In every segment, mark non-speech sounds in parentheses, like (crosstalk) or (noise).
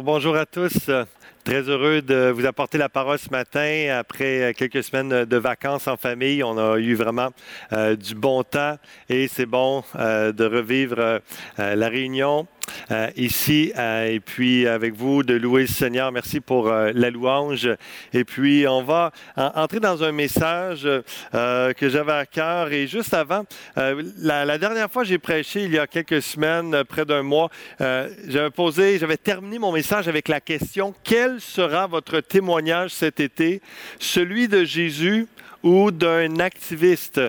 Bonjour à tous. Très heureux de vous apporter la parole ce matin après quelques semaines de vacances en famille. On a eu vraiment euh, du bon temps et c'est bon euh, de revivre euh, la réunion euh, ici euh, et puis avec vous de louer le Seigneur. Merci pour euh, la louange. Et puis on va entrer dans un message que j'avais à cœur. Et juste avant, la, la, dernière fois j'ai prêché il y a quelques semaines, près d'un mois, j'avais posé, j'avais terminé mon message avec la question quel sera votre témoignage cet été, celui de Jésus ou d'un activiste.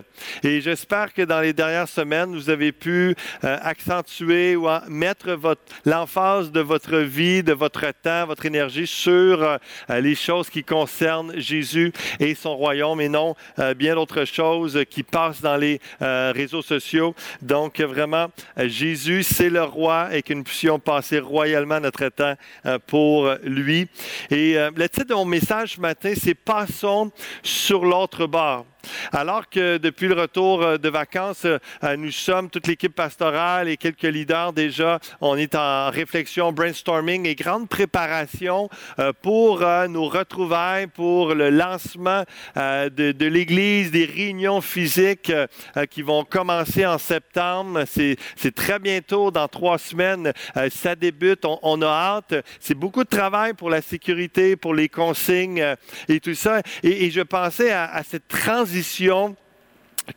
Et j'espère que dans les dernières semaines, vous avez pu euh, accentuer ou mettre l'emphase de votre vie, de votre temps, votre énergie sur euh, les choses qui concernent Jésus et son royaume et non euh, bien d'autres choses qui passent dans les réseaux sociaux. Donc vraiment, Jésus, c'est le roi et que nous puissions passer royalement notre temps pour lui. Et le titre de mon message ce matin, c'est Passons sur l'autre bar. Alors que depuis le retour euh, de vacances, euh, nous sommes, toute l'équipe pastorale et quelques leaders déjà, on est en réflexion, brainstorming et grande préparation euh, pour nos retrouvailles, pour le lancement de, l'Église, des réunions physiques qui vont commencer en septembre. C'est très bientôt, dans trois semaines, ça débute. On, a hâte. C'est beaucoup de travail pour la sécurité, pour les consignes et tout ça. Et, je pensais à cette transition transition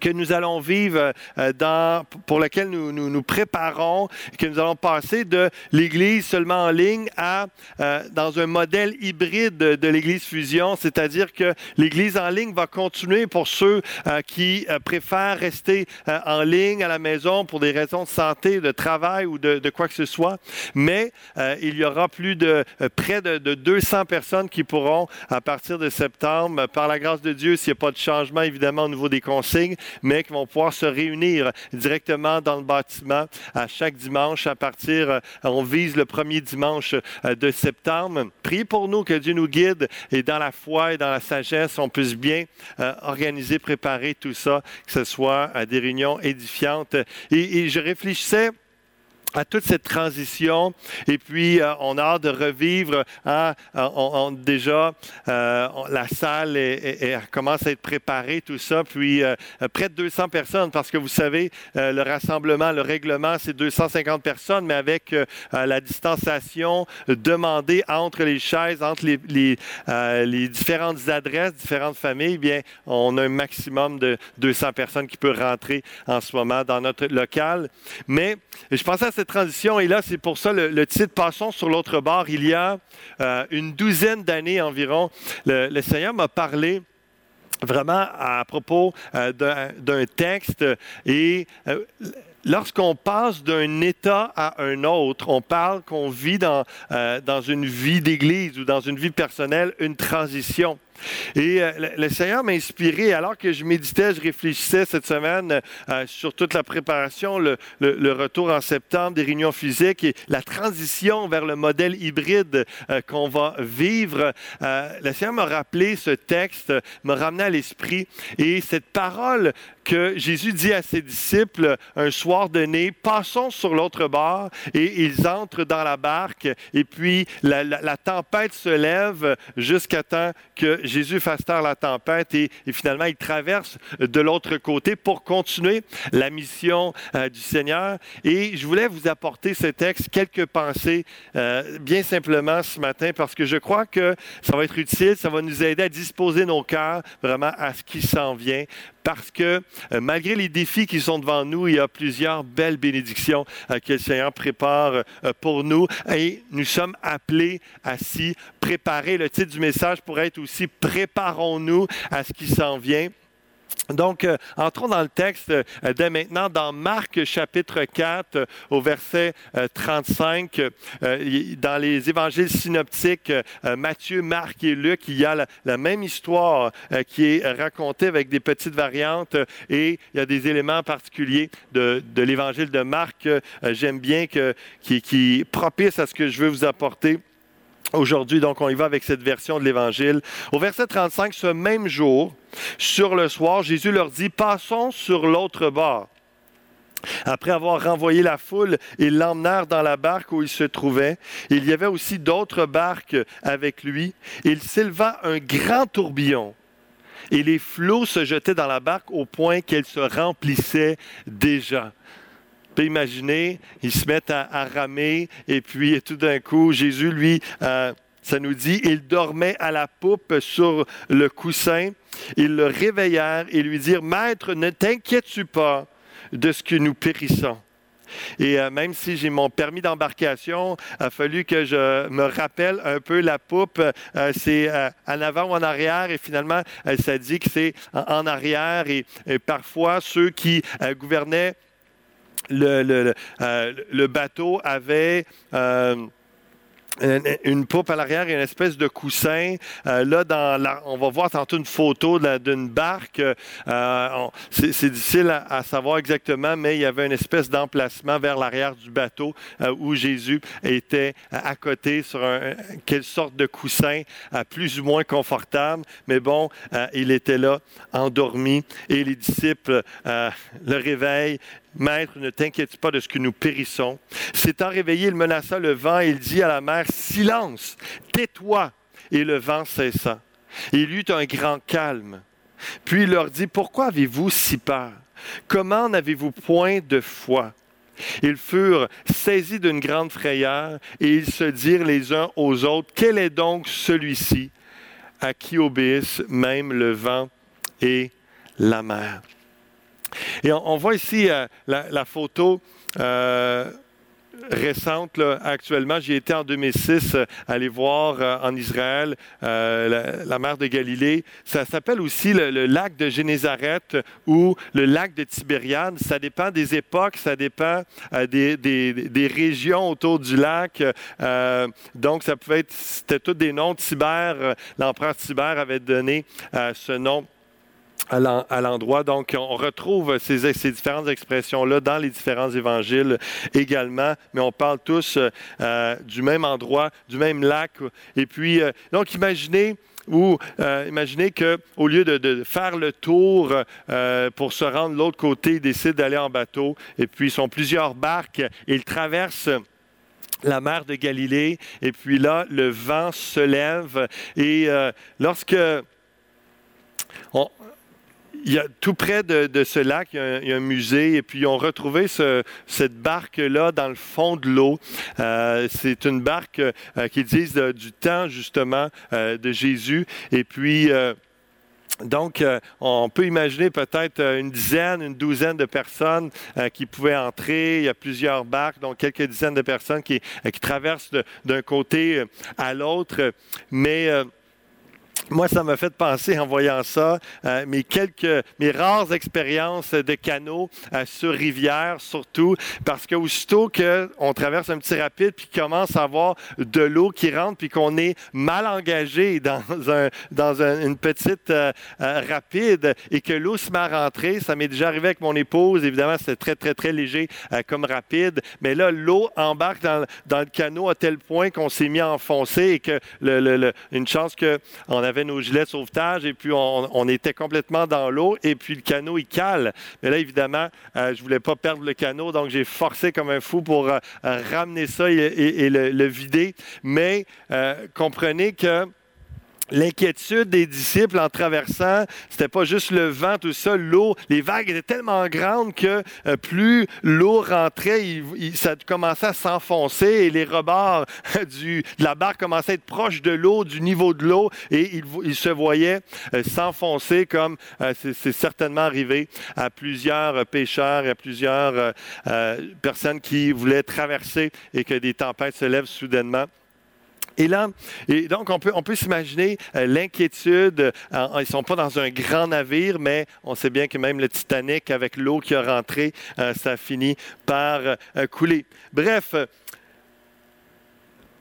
que nous allons vivre, euh, dans, pour laquelle nous, nous, préparons, que nous allons passer de l'Église seulement en ligne à euh, dans un modèle hybride de, l'Église fusion, c'est-à-dire que l'Église en ligne va continuer pour ceux euh, qui préfèrent rester en ligne à la maison pour des raisons de santé, de travail ou de, de quoi que ce soit, mais il y aura plus de près de, de, 200 personnes qui pourront, à partir de septembre, par la grâce de Dieu, s'il n'y a pas de changement évidemment au niveau des consignes, mais qui vont pouvoir se réunir directement dans le bâtiment à chaque dimanche à partir, euh, on vise le premier dimanche euh, de septembre. Priez pour nous que Dieu nous guide et dans la foi et dans la sagesse, on puisse bien euh, organiser, préparer tout ça, que ce soit des réunions édifiantes. Et, et je réfléchissais à toute cette transition. Et puis, euh, on a hâte de revivre. Hein, on, déjà, euh, la salle commence à être préparée, tout ça. Puis, euh, près de 200 personnes, parce que vous savez, le rassemblement, le règlement, c'est 250 personnes, mais avec la distanciation demandée entre les chaises, entre les, différentes adresses, différentes familles, bien, on a un maximum de 200 personnes qui peuvent rentrer en ce moment dans notre local. Mais je pensais à cette transition, et là, c'est pour ça le, titre Passons sur l'autre bord. Il y a euh, une douzaine d'années environ, le, Seigneur m'a parlé vraiment à propos euh, d'un texte et euh, lorsqu'on passe d'un état à un autre, on parle qu'on vit dans, dans une vie d'église ou dans une vie personnelle une transition. Et euh, le, Seigneur m'a inspiré, alors que je méditais, je réfléchissais cette semaine euh, sur toute la préparation, le, retour en septembre des réunions physiques et la transition vers le modèle hybride euh, qu'on va vivre. le Seigneur m'a rappelé ce texte, m'a ramené à l'esprit. Et cette parole que Jésus dit à ses disciples un soir donné, passons sur l'autre bord et ils entrent dans la barque. Et puis la, la tempête se lève jusqu'à temps que Jésus fasse taire la tempête et, finalement il traverse de l'autre côté pour continuer la mission euh, du Seigneur. Et je voulais vous apporter ce texte, quelques pensées euh, bien simplement ce matin parce que je crois que ça va être utile, ça va nous aider à disposer nos cœurs vraiment à ce qui s'en vient parce que euh, malgré les défis qui sont devant nous, il y a plusieurs belles bénédictions que le Seigneur prépare pour nous et nous sommes appelés à s'y préparer. Le titre du message pourrait être aussi Préparons-nous à ce qui s'en vient. Donc, euh, entrons dans le texte euh, dès maintenant dans Marc chapitre 4 euh, au verset 35. dans les évangiles synoptiques, Matthieu, Marc et Luc, il y a la, même histoire qui est racontée avec des petites variantes et il y a des éléments particuliers de, l'évangile de Marc. J'aime bien qui propice à ce que je veux vous apporter. Aujourd'hui, donc, on y va avec cette version de l'Évangile. Au verset 35, ce même jour, sur le soir, Jésus leur dit, passons sur l'autre bord. Après avoir renvoyé la foule, ils l'emmenèrent dans la barque où il se trouvait. Il y avait aussi d'autres barques avec lui. Il s'éleva un grand tourbillon et les flots se jetaient dans la barque au point qu'elle se remplissait déjà. Vous pouvez imaginer, ils se mettent à, ramer et puis tout d'un coup, Jésus, lui, euh, ça nous dit, il dormait à la poupe sur le coussin. Ils le réveillèrent et lui dirent, Maître, ne t'inquiètes-tu pas de ce que nous périssons? Et euh, même si j'ai mon permis d'embarcation, il a fallu que je me rappelle un peu la poupe. Euh, c'est en avant ou en arrière. Et finalement, ça dit que c'est en, arrière. Et, parfois, ceux qui gouvernaient le, le, bateau avaient une, poupe à l'arrière et une espèce de coussin. Euh, là, dans on va voir tantôt une photo d'une barque. Euh, c'est difficile à, savoir exactement, mais il y avait une espèce d'emplacement vers l'arrière du bateau euh, où Jésus était à côté sur un, sorte de coussin plus ou moins confortable. Mais bon, il était là, endormi, et les disciples le réveillent Maître, ne t'inquiète pas de ce que nous périssons. S'étant réveillé, il menaça le vent et il dit à la mer, Silence, tais-toi. Et le vent cessa. il eut un grand calme. Puis il leur dit, Pourquoi avez-vous si peur? Comment n'avez-vous point de foi? Ils furent saisis d'une grande frayeur et ils se dirent les uns aux autres, Quel est donc celui-ci à qui obéissent même le vent et la mer? Et on, voit ici euh, la, photo. Euh, récente actuellement. J'y étais en 2006 euh, aller voir en Israël la, mer de Galilée. Ça s'appelle aussi le, lac de Génézareth ou le lac de Tibériade. Ça dépend des époques, ça dépend des, régions autour du lac. donc, ça pouvait être, c'était tous des noms. Tibère, l'empereur Tibère avait donné ce nom à l'endroit. Donc, on retrouve ces, différentes expressions-là dans les différents évangiles également, mais on parle tous euh, du même endroit, du même lac. Et puis, euh, donc, imaginez ou euh, imaginez qu'au lieu de, faire le tour pour se rendre de l'autre côté, ils décident d'aller en bateau. Et puis, ils sont plusieurs barques. ils traversent la mer de Galilée. Et puis là, le vent se lève. Et lorsque on, tout près de, ce lac, il y, a un, musée, et puis ils ont retrouvé cette barque-là dans le fond de l'eau. Euh, c'est une barque euh, qui disent du temps, justement, euh, de Jésus. Et puis, donc, on peut imaginer peut-être une dizaine, une douzaine de personnes qui pouvaient entrer. Il y a plusieurs barques, donc quelques dizaines de personnes qui traversent d'un côté à l'autre. Mais moi, ça m'a fait penser en voyant ça, euh, mes quelques, mes rares expériences de canot euh, sur rivière, surtout, parce qu'aussitôt qu'on traverse un petit rapide, puis commence à avoir de l'eau qui rentre, puis qu'on est mal engagé dans, (laughs) un, dans une petite euh, rapide, et que l'eau se met à rentrer, ça m'est déjà arrivé avec mon épouse, évidemment, c'est très, très, très léger comme rapide, mais là, l'eau embarque dans, dans, le canot à tel point qu'on s'est mis à enfoncer, et que une chance qu'on avait nos gilets sauvetage et puis on, était complètement dans l'eau et puis le canot, il cale. Mais là, évidemment, euh, je voulais pas perdre le canot, donc j'ai forcé comme un fou pour euh, ramener ça et, le, vider. Mais euh, comprenez que L'inquiétude des disciples en traversant, c'était pas juste le vent, tout ça, l'eau, les vagues étaient tellement grandes que euh, plus l'eau rentrait, ça commençait à s'enfoncer et les rebords (laughs) de la barque commençaient à être proches de l'eau, du niveau de l'eau, et ils, se voyaient euh, s'enfoncer comme euh, c'est certainement arrivé à plusieurs pêcheurs à plusieurs personnes qui voulaient traverser et que des tempêtes se lèvent soudainement. Et là, et donc on peut, on peut s'imaginer euh, l'inquiétude. Euh, ils ne sont pas dans un grand navire, mais on sait bien que même le Titanic, avec l'eau qui a rentré, euh, ça finit par couler. Bref,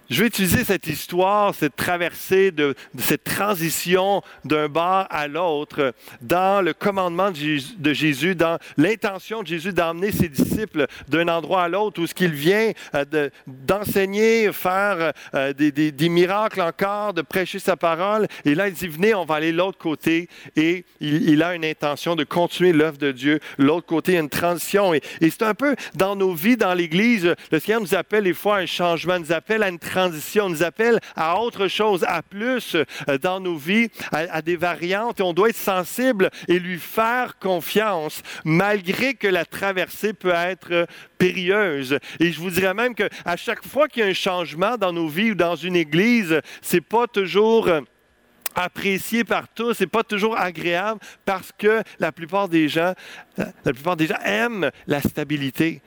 je vais utiliser cette histoire, cette traversée, cette transition d'un bar à l'autre dans le commandement de Jésus, dans l'intention de Jésus d'emmener ses disciples d'un endroit à l'autre où ce qu'il vient euh, d'enseigner, faire euh, des, miracles encore, de prêcher sa parole. Et là, il dit, venez, on va aller de l'autre côté. Et il, a une intention de continuer l'œuvre de Dieu. L'autre côté, une transition. Et, et c'est un peu dans nos vies, dans l'Église, le Seigneur nous appelle des fois à un changement, nous appelle à une transition transition, nous appelle à autre chose, à plus euh, dans nos vies, à, des variantes. Et on doit être sensible et lui faire confiance, malgré que la traversée peut être euh, périlleuse. Et je vous dirais même qu'à chaque fois qu'il y a un changement dans nos vies ou dans une église, c'est pas toujours euh, apprécié par tous, c'est pas toujours agréable parce que la plupart des gens, la plupart des gens aiment la stabilité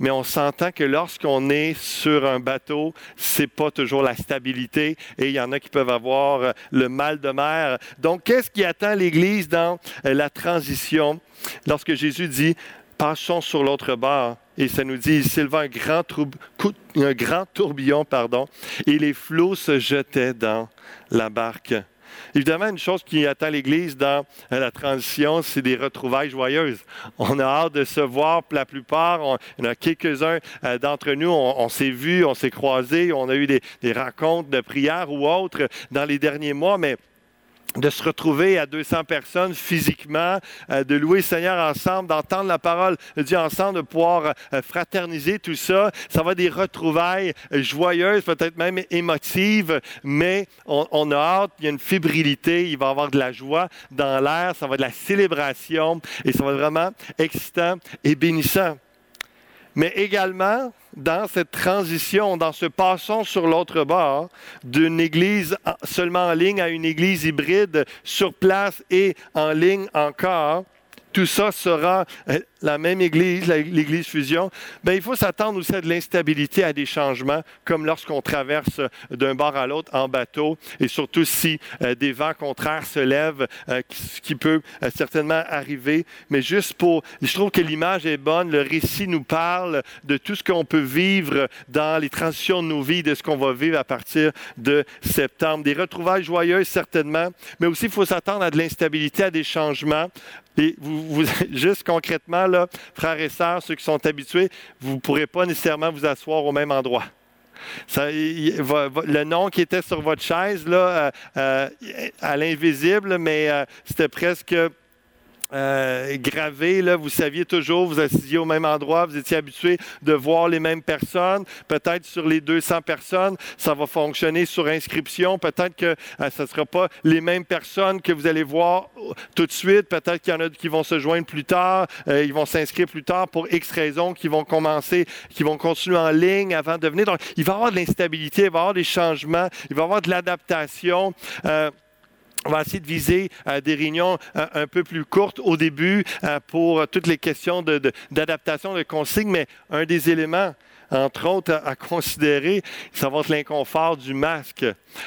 mais on s'entend que lorsqu'on est sur un bateau, c'est pas toujours la stabilité et il y en a qui peuvent avoir euh, le mal de mer. Donc, qu'est-ce qui attend l'Église dans euh, la transition? Lorsque Jésus dit passons sur l'autre bord? Et ça nous dit, il s'éleva un grand, un grand tourbillon, pardon, et les flots se jetaient dans la barque. Évidemment, une chose qui attend l'Église dans euh, la transition, c'est des retrouvailles joyeuses. On a hâte de se voir. La plupart, il y en a quelques-uns euh, d'entre nous, on, s'est vus, on s'est croisés, on a eu des, des rencontres de prière ou autres dans les derniers mois, mais de se retrouver à 200 personnes physiquement, euh, de louer le Seigneur ensemble, d'entendre la parole de Dieu ensemble, de pouvoir euh, fraterniser tout ça. Ça va être des retrouvailles euh, joyeuses, peut-être même émotives, mais on, a hâte, il y a une fébrilité, il va y avoir de la joie dans l'air, ça va être de la célébration et ça va être vraiment excitant et bénissant. Mais également, dans cette transition, dans ce passant sur l'autre bord d'une église seulement en ligne à une église hybride sur place et en ligne encore, tout ça sera euh, la même Église, l'Église Fusion, ben, il faut s'attendre aussi à de l'instabilité, à des changements, comme lorsqu'on traverse d'un bord à l'autre en bateau, et surtout si euh, des vents contraires se lèvent, euh, ce qui peut certainement arriver. Mais juste pour, je trouve que l'image est bonne, le récit nous parle de tout ce qu'on peut vivre dans les transitions de nos vies, de ce qu'on va vivre à partir de septembre. Des retrouvailles joyeuses, certainement, mais aussi il faut s'attendre à de l'instabilité, à des changements. Et vous, (laughs) juste concrètement, frères et sœurs, ceux qui sont habitués, vous ne pourrez pas nécessairement vous asseoir au même endroit. le nom qui était sur votre chaise, là, euh, euh, à l'invisible, mais euh, c'était presque euh, gravé, là, vous saviez toujours, vous assisiez au même endroit, vous étiez habitué de voir les mêmes personnes. Peut-être sur les 200 personnes, ça va fonctionner sur inscription. Peut-être que euh, ce ne sera pas les mêmes personnes que vous allez voir tout de suite. Peut-être qu'il y en a qui vont se joindre plus tard, euh, ils vont s'inscrire plus tard pour X raisons, qui vont commencer, qui vont continuer en ligne avant de venir. Donc, il va y avoir de l'instabilité, il va y avoir des changements, il va y avoir de l'adaptation on va essayer de viser euh, des réunions euh, un peu plus courtes au début euh, pour toutes les questions d'adaptation de, de, consignes, mais un des éléments entre autres, à, considérer, ça va être l'inconfort du masque.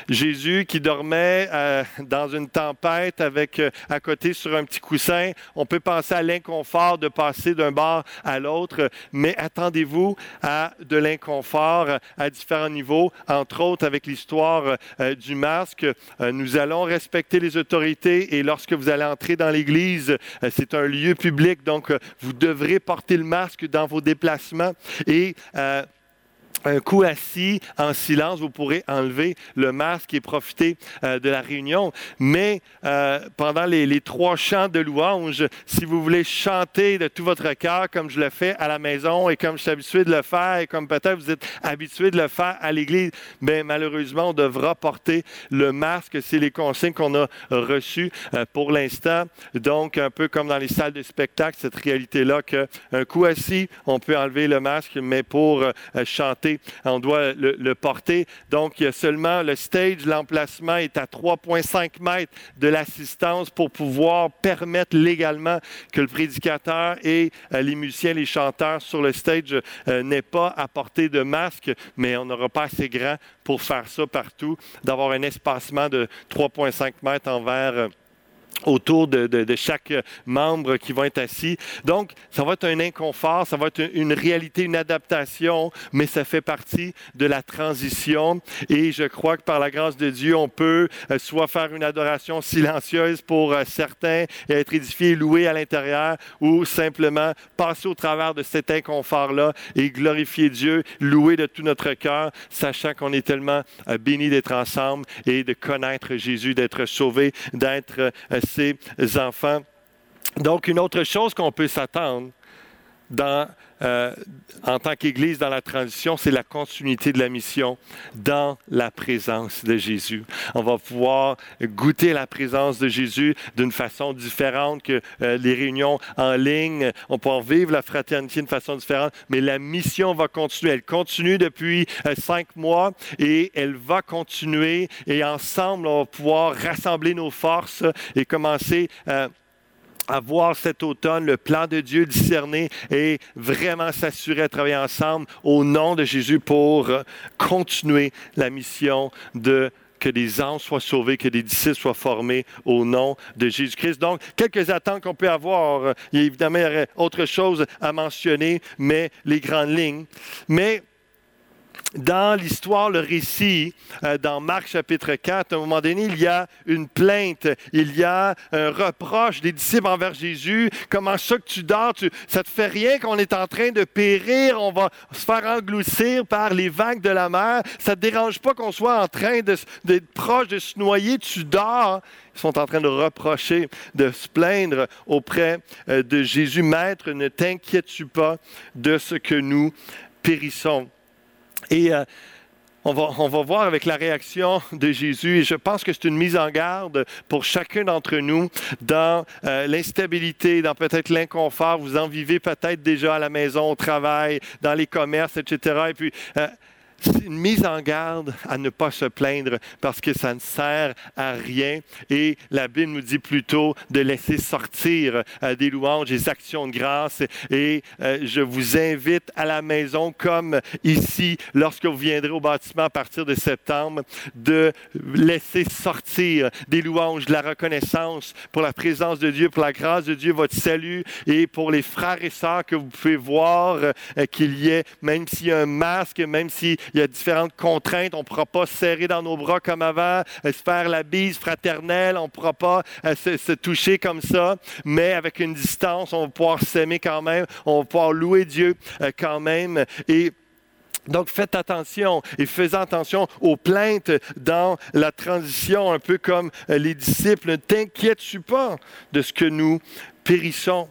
Jésus qui dormait euh, dans une tempête avec euh, à côté sur un petit coussin, on peut penser à l'inconfort de passer d'un bord à l'autre, mais attendez-vous à de l'inconfort à différents niveaux, entre autres avec l'histoire euh, du masque. nous allons respecter les autorités et lorsque vous allez entrer dans l'Église, c'est un lieu public, donc vous devrez porter le masque dans vos déplacements et that. Un coup assis en silence, vous pourrez enlever le masque et profiter euh, de la réunion. Mais euh, pendant les, trois chants de louange, si vous voulez chanter de tout votre cœur, comme je le fais à la maison et comme je suis habitué de le faire et comme peut-être vous êtes habitué de le faire à l'église, bien malheureusement, on devra porter le masque. C'est les consignes qu'on a reçues euh, pour l'instant. Donc, un peu comme dans les salles de spectacle, cette réalité-là qu'un coup assis, on peut enlever le masque, mais pour chanter, on doit le, porter. Donc, seulement le stage, l'emplacement est à 3,5 mètres de l'assistance pour pouvoir permettre légalement que le prédicateur et euh, les musiciens, les chanteurs sur le stage euh, n'aient pas à porter de masque, mais on n'aura pas assez grand pour faire ça partout, d'avoir un espacement de 3,5 mètres envers. Autour de, chaque membre qui va être assis. Donc, ça va être un inconfort, ça va être une réalité, une adaptation, mais ça fait partie de la transition. Et je crois que par la grâce de Dieu, on peut euh, soit faire une adoration silencieuse pour euh, certains et être édifié, loué à l'intérieur, ou simplement passer au travers de cet inconfort-là et glorifier Dieu, louer de tout notre cœur, sachant qu'on est tellement euh, béni d'être ensemble et de connaître Jésus, d'être sauvé, d'être ses enfants. Donc, une autre chose qu'on peut s'attendre dans, euh, en tant qu'Église dans la transition, c'est la continuité de la mission dans la présence de Jésus. On va pouvoir goûter la présence de Jésus d'une façon différente que euh, les réunions en ligne. On peut vivre la fraternité d'une façon différente, mais la mission va continuer. Elle continue depuis euh, cinq mois et elle va continuer. Et ensemble, on va pouvoir rassembler nos forces et commencer à à voir cet automne le plan de Dieu discerné et vraiment s'assurer à travailler ensemble au nom de Jésus pour continuer la mission de que des anges soient sauvés, que des disciples soient formés au nom de Jésus-Christ. Donc, quelques attentes qu'on peut avoir. Il y a évidemment, autre chose à mentionner, mais les grandes lignes. Mais dans l'histoire, le récit, euh, dans Marc chapitre 4, à un moment donné, il y a une plainte, il y a un reproche des disciples envers Jésus. Comment ça que tu dors? Tu, ça te fait rien qu'on est en train de périr, on va se faire engloutir par les vagues de la mer? Ça te dérange pas qu'on soit en train d'être proche de se noyer, tu dors? Ils sont en train de reprocher, de se plaindre auprès euh, de Jésus. Maître, ne t'inquiètes-tu pas de ce que nous périssons? Et euh, on, va, on va, voir avec la réaction de Jésus, et je pense que c'est une mise en garde pour chacun d'entre nous dans euh, l'instabilité, dans peut-être l'inconfort. Vous en vivez peut-être déjà à la maison, au travail, dans les commerces, etc. Et puis, euh, une mise en garde à ne pas se plaindre parce que ça ne sert à rien. Et la Bible nous dit plutôt de laisser sortir euh, des louanges, des actions de grâce. Et euh, je vous invite à la maison, comme ici, lorsque vous viendrez au bâtiment à partir de septembre, de laisser sortir des louanges, de la reconnaissance pour la présence de Dieu, pour la grâce de Dieu, votre salut et pour les frères et sœurs que vous pouvez voir euh, qu'il y ait, même s'il y a un masque, même si il y a différentes contraintes. On ne pourra pas se serrer dans nos bras comme avant, euh, se faire la bise fraternelle. On ne pourra pas euh, se, toucher comme ça, mais avec une distance, on va pouvoir s'aimer quand même. On va pouvoir louer Dieu euh, quand même. Et donc, faites attention et faites attention aux plaintes dans la transition, un peu comme les disciples. Ne t'inquiètes-tu pas de ce que nous périssons?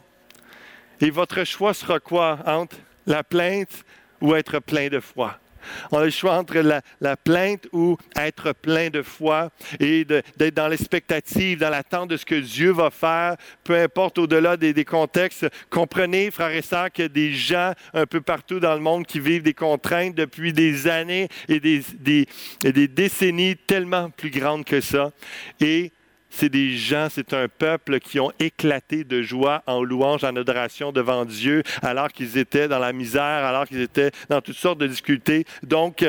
Et votre choix sera quoi entre la plainte ou être plein de foi? On a le choix entre la, plainte ou être plein de foi et d'être dans l'expectative, dans l'attente de ce que Dieu va faire, peu importe au-delà des, contextes. Comprenez, frères et sœurs, a des gens un peu partout dans le monde qui vivent des contraintes depuis des années et des, des décennies tellement plus grandes que ça. Et c'est des gens, c'est un peuple qui ont éclaté de joie en louange, en adoration devant Dieu, alors qu'ils étaient dans la misère, alors qu'ils étaient dans toutes sortes de difficultés. Donc,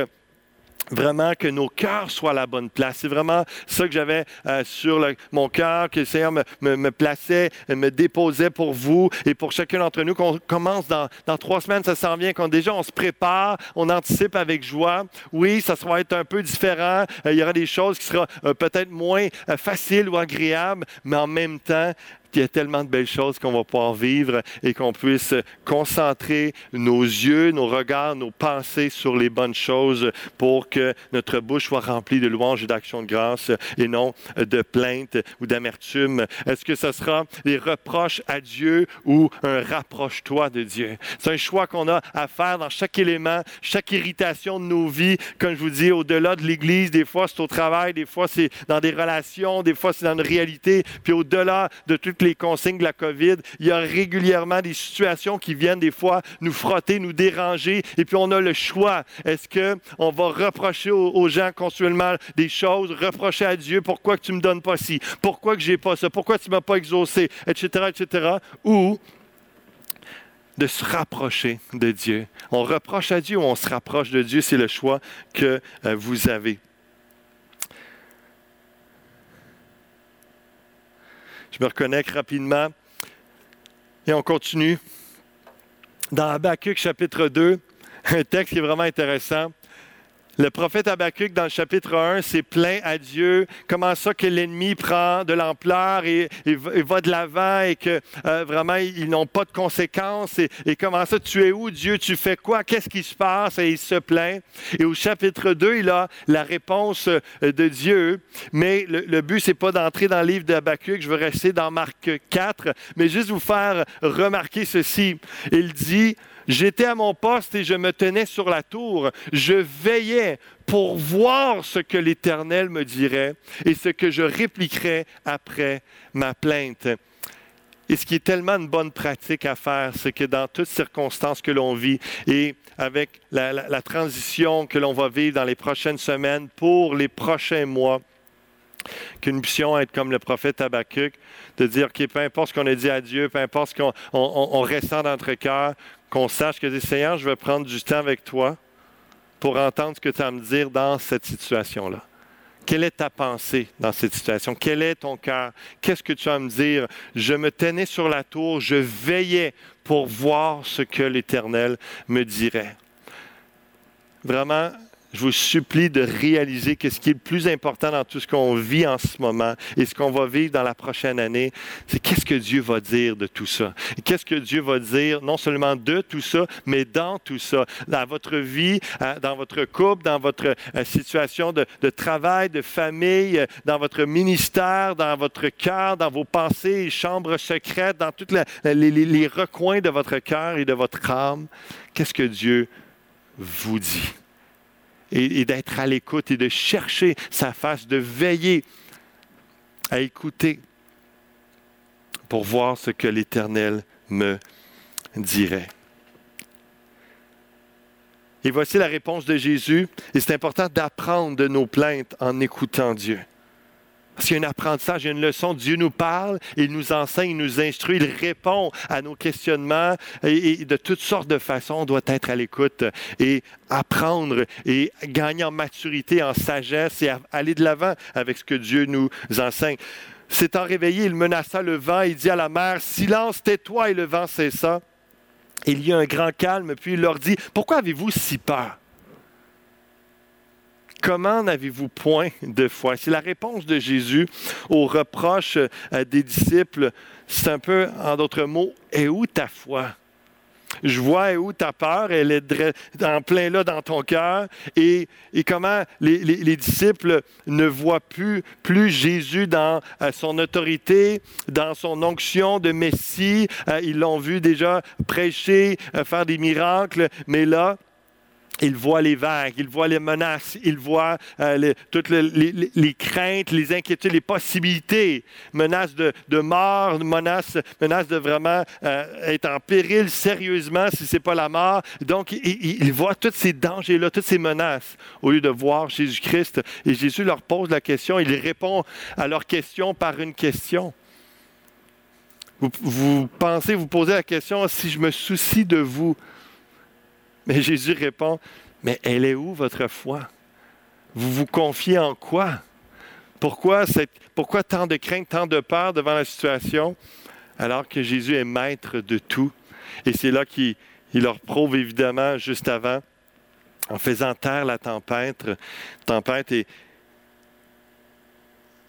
vraiment que nos cœurs soient à la bonne place. C'est vraiment ça que j'avais euh, sur mon cœur, que le Seigneur me, me, plaçait, me déposait pour vous et pour chacun d'entre nous. Qu'on commence dans, dans, trois semaines, ça s'en vient, qu'on déjà on se prépare, on anticipe avec joie. Oui, ça va être un peu différent. Euh, il y aura des choses qui seront euh, peut-être moins faciles ou agréables, mais en même temps, il y a tellement de belles choses qu'on va pouvoir vivre et qu'on puisse concentrer nos yeux, nos regards, nos pensées sur les bonnes choses pour que notre bouche soit remplie de louanges et d'actions de grâce et non de plaintes ou d'amertume. Est-ce que ce sera des reproches à Dieu ou un rapproche-toi de Dieu? C'est un choix qu'on a à faire dans chaque élément, chaque irritation de nos vies. Comme je vous dis, au-delà de l'Église, des fois c'est au travail, des fois c'est dans des relations, des fois c'est dans une réalité, puis au-delà de tout les consignes de la COVID, il y a régulièrement des situations qui viennent des fois nous frotter, nous déranger, et puis on a le choix. Est-ce qu'on va reprocher aux, gens continuellement des choses, reprocher à Dieu pourquoi tu ne me donnes pas ci, pourquoi que j'ai pas ça, pourquoi tu ne m'as pas exaucé, etc., etc., ou de se rapprocher de Dieu. On reproche à Dieu ou on se rapproche de Dieu, c'est le choix que euh, vous avez. Je me reconnecte rapidement. Et on continue. Dans Habakkuk chapitre 2, (laughs) un texte qui est vraiment intéressant. Le prophète Habakkuk, dans le chapitre 1, s'est plaint à Dieu comment ça que l'ennemi prend de l'ampleur et, va de l'avant et que euh, vraiment ils n'ont pas de conséquences. Et, comment ça, tu es où, Dieu, tu fais quoi, qu'est-ce qui se passe? Et il se plaint. Et au chapitre 2, il a la réponse euh, de Dieu. Mais le, but, c'est pas d'entrer dans le livre d'Habakkuk, je veux rester dans Marc 4, mais juste vous faire remarquer ceci. Il dit, J'étais à mon poste et je me tenais sur la tour. Je veillais pour voir ce que l'Éternel me dirait et ce que je répliquerais après ma plainte. Et ce qui est tellement une bonne pratique à faire, c'est que dans toutes circonstances que l'on vit et avec la, transition que l'on va vivre dans les prochaines semaines, pour les prochains mois, qu'une mission être comme le prophète Habakkuk, de dire que peu importe ce qu'on a dit à Dieu, peu importe ce qu'on on, ressent dans notre cœur, qu'on sache que, Seigneur, je vais prendre du temps avec toi pour entendre ce que tu as à me dire dans cette situation-là. Quelle est ta pensée dans cette situation? Quel est ton cœur? Qu'est-ce que tu as à me dire? Je me tenais sur la tour, je veillais pour voir ce que l'Éternel me dirait. Vraiment, je vous supplie de réaliser que ce qui est le plus important dans tout ce qu'on vit en ce moment et ce qu'on va vivre dans la prochaine année, c'est qu'est-ce que Dieu va dire de tout ça? Qu'est-ce que Dieu va dire non seulement de tout ça, mais dans tout ça, dans votre vie, euh, dans votre couple, dans votre euh, situation de, travail, de famille, euh, dans votre ministère, dans votre cœur, dans vos pensées, chambres secrètes, dans tous les, les recoins de votre cœur et de votre âme. Qu'est-ce que Dieu vous dit? Et, d'être à l'écoute et de chercher sa face, de veiller à écouter pour voir ce que l'Éternel me dirait. Et voici la réponse de Jésus. Et c'est important d'apprendre de nos plaintes en écoutant Dieu. Parce qu'il y a un apprentissage, il une leçon. Dieu nous parle, il nous enseigne, il nous instruit, il répond à nos questionnements et, de toutes sortes de façons. On doit être à l'écoute et apprendre et gagner en maturité, en sagesse et aller de l'avant avec ce que Dieu nous enseigne. S'étant réveillé, il menaça le vent, il dit à la mer, Silence, tais-toi, et le vent cessa. Il y a un grand calme, puis il leur dit, Pourquoi avez-vous si peur? Comment n'avez-vous point de foi? C'est la réponse de Jésus aux reproches euh, des disciples. C'est un peu, en d'autres mots, et où ta foi? Je vois où ta peur, elle est en plein là dans ton cœur. Et, comment les, disciples ne voient plus, plus Jésus dans euh, son autorité, dans son onction de Messie. Euh, ils l'ont vu déjà prêcher, faire des miracles, mais là, il voit les vagues, il voit les menaces, il voit euh, toutes les, craintes, les inquiétudes, les possibilités, menaces de, mort, menaces, menaces de vraiment euh, être en péril sérieusement si ce n'est pas la mort. Donc, il, il voit tous ces dangers-là, toutes ces menaces, au lieu de voir Jésus-Christ. Et Jésus leur pose la question, il répond à leurs questions par une question. Vous, vous pensez, vous posez la question, si je me soucie de vous, mais Jésus répond, mais elle est où votre foi? Vous vous confiez en quoi? Pourquoi, pourquoi tant de crainte, tant de peur devant la situation, alors que Jésus est maître de tout? Et c'est là qu'il leur prouve évidemment juste avant, en faisant taire la tempête, tempête et,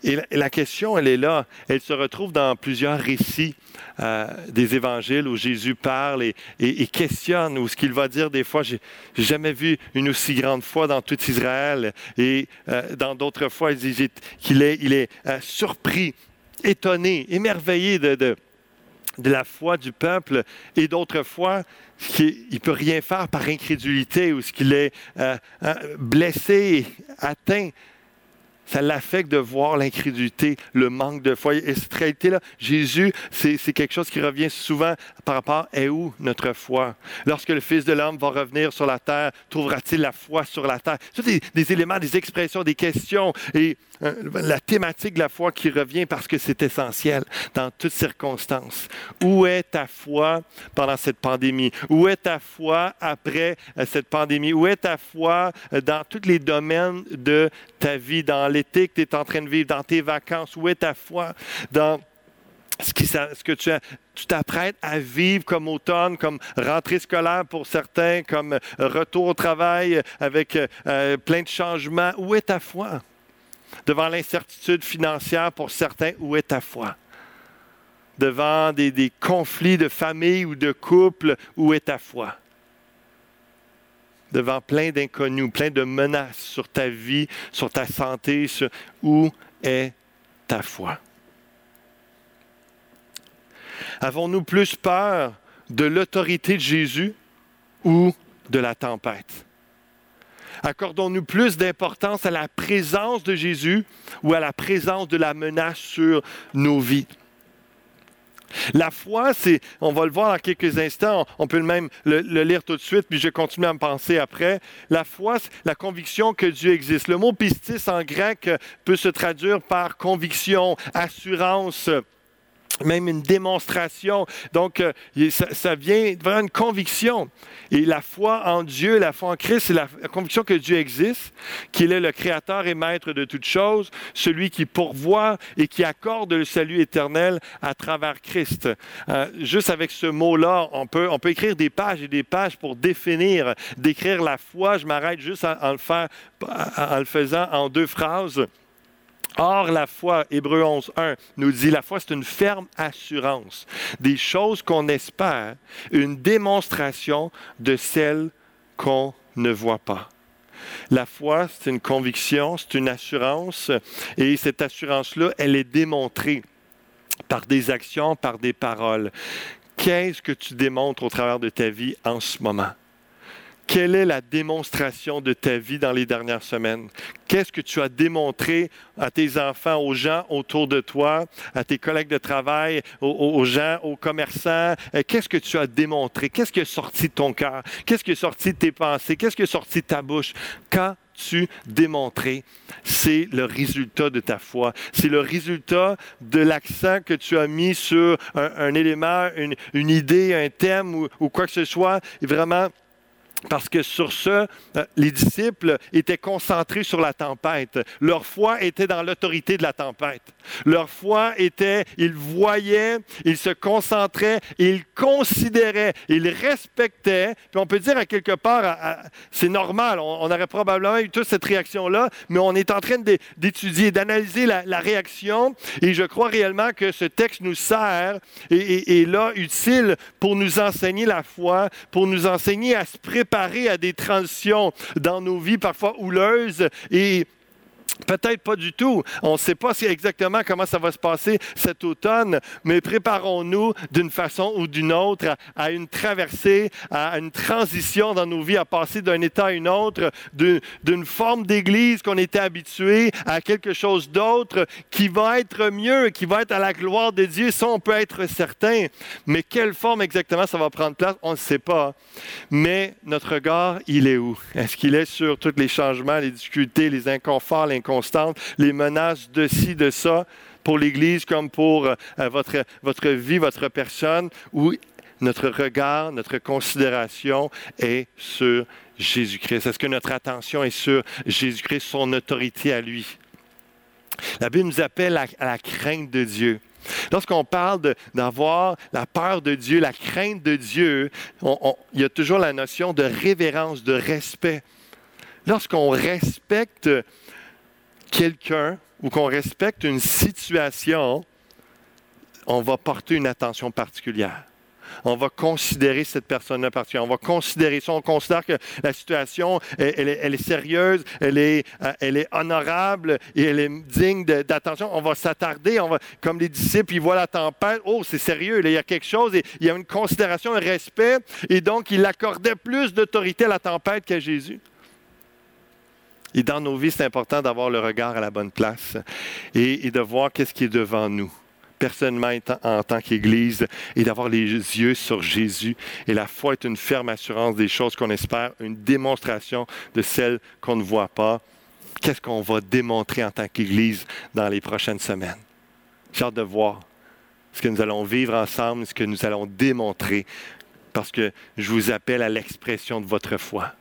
et la, question, elle est là. Elle se retrouve dans plusieurs récits euh, des évangiles où Jésus parle et, questionne, ou ce qu'il va dire des fois, j'ai jamais vu une aussi grande foi dans tout Israël. Et euh, dans d'autres fois, il dit qu'il est, euh, surpris, étonné, émerveillé de, de, de, la foi du peuple. Et d'autres fois, il ne peut rien faire par incrédulité ou ce qu'il est blessé, atteint ça l'affecte de voir l'incrédulité, le manque de foi. Et cette réalité-là, Jésus, c'est quelque chose qui revient souvent par rapport à où notre foi. Lorsque le Fils de l'homme va revenir sur la terre, trouvera-t-il la foi sur la terre? Ce des, des éléments, des expressions, des questions et euh, la thématique de la foi qui revient parce que c'est essentiel dans toutes circonstances. Où est ta foi pendant cette pandémie? Où est ta foi après euh, cette pandémie? Où est ta foi euh, dans tous les domaines de ta vie, dans que tu es en train de vivre, dans tes vacances? Où est ta foi dans ce, que tu, tu t'apprêtes à vivre comme automne, comme rentrée scolaire pour certains, comme retour au travail avec euh, plein de changements. Où est ta foi? Devant l'incertitude financière pour certains, où est ta foi? Devant des, des conflits de famille ou de couple, où est ta foi? Devant plein d'inconnus, plein de menaces sur ta vie, sur ta santé, sur où est ta foi? Avons-nous plus peur de l'autorité de Jésus ou de la tempête? Accordons-nous plus d'importance à la présence de Jésus ou à la présence de la menace sur nos vies? La foi, c'est, on va le voir dans quelques instants, on peut même le, lire tout de suite, puis je vais continuer à me penser après. La foi, c'est la conviction que Dieu existe. Le mot pistis en grec peut se traduire par conviction, assurance, même une démonstration. Donc, euh, ça, vient vraiment une conviction. Et la foi en Dieu, la foi en Christ, c'est la, conviction que Dieu existe, qu'il est le créateur et maître de toutes choses, celui qui pourvoit et qui accorde le salut éternel à travers Christ. Euh, juste avec ce mot-là, on peut, on peut écrire des pages et des pages pour définir, décrire la foi. Je m'arrête juste en, le faire, en le faisant en deux phrases. Or, la foi, Hébreu 11, 1, nous dit, la foi, c'est une ferme assurance des choses qu'on espère, une démonstration de celles qu'on ne voit pas. La foi, c'est une conviction, c'est une assurance, et cette assurance-là, elle est démontrée par des actions, par des paroles. Qu'est-ce que tu démontres au travers de ta vie en ce moment? Quelle est la démonstration de ta vie dans les dernières semaines? Qu'est-ce que tu as démontré à tes enfants, aux gens autour de toi, à tes collègues de travail, aux, gens, aux commerçants? Euh, qu'est-ce que tu as démontré? Qu'est-ce qui est sorti de ton cœur? Qu'est-ce qui est sorti de tes pensées? Qu'est-ce qui est sorti de ta bouche? Quand tu démontré, c'est le résultat de ta foi. C'est le résultat de l'accent que tu as mis sur un, élément, une, idée, un thème ou, ou quoi que ce soit. Et vraiment, parce que sur ce, euh, les disciples étaient concentrés sur la tempête. Leur foi était dans l'autorité de la tempête. Leur foi était, ils voyaient, ils se concentraient, ils considéraient, ils respectaient. Puis on peut dire à quelque part, c'est normal, on, aurait probablement eu toute cette réaction-là, mais on est en train d'étudier, d'analyser la, réaction. Et je crois réellement que ce texte nous sert et est là utile pour nous enseigner la foi, pour nous enseigner à se préparer à des transitions dans nos vies parfois houleuses et Peut-être pas du tout. On ne sait pas exactement comment ça va se passer cet automne, mais préparons-nous d'une façon ou d'une autre à, une traversée, à une transition dans nos vies, à passer d'un état à une autre, d'une forme d'église qu'on était habitué à quelque chose d'autre qui va être mieux, qui va être à la gloire de Dieu. Ça, on peut être certain. Mais quelle forme exactement ça va prendre place, on ne sait pas. Mais notre regard, il est où? Est-ce qu'il est sur tous les changements, les difficultés, les inconforts, l'inconfort? Constantes, les menaces de ci, de ça, pour l'Église comme pour euh, votre, votre vie, votre personne, où notre regard, notre considération est sur Jésus-Christ. Est-ce que notre attention est sur Jésus-Christ, son autorité à lui? La Bible nous appelle à, la crainte de Dieu. Lorsqu'on parle d'avoir la peur de Dieu, la crainte de Dieu, il y a toujours la notion de révérence, de respect. Lorsqu'on respecte quelqu'un ou qu'on respecte une situation, on va porter une attention particulière. On va considérer cette personne-là particulière. On va considérer ça. On considère que la situation, elle, est, sérieuse, elle est, euh, elle est honorable et elle est digne d'attention. On va s'attarder. On va, comme les disciples, ils voient la tempête. Oh, c'est sérieux. il y a quelque chose. Et il y a une considération, un respect. Et donc, il accordait plus d'autorité à la tempête qu'à Jésus. Et dans nos vies, c'est important d'avoir le regard à la bonne place et, de voir qu'est-ce qui est devant nous personnellement en tant qu'Église et d'avoir les yeux sur Jésus. Et la foi est une ferme assurance des choses qu'on espère, une démonstration de celles qu'on ne voit pas. Qu'est-ce qu'on va démontrer en tant qu'Église dans les prochaines semaines? J'ai hâte de voir ce que nous allons vivre ensemble, ce que nous allons démontrer, parce que je vous appelle à l'expression de votre foi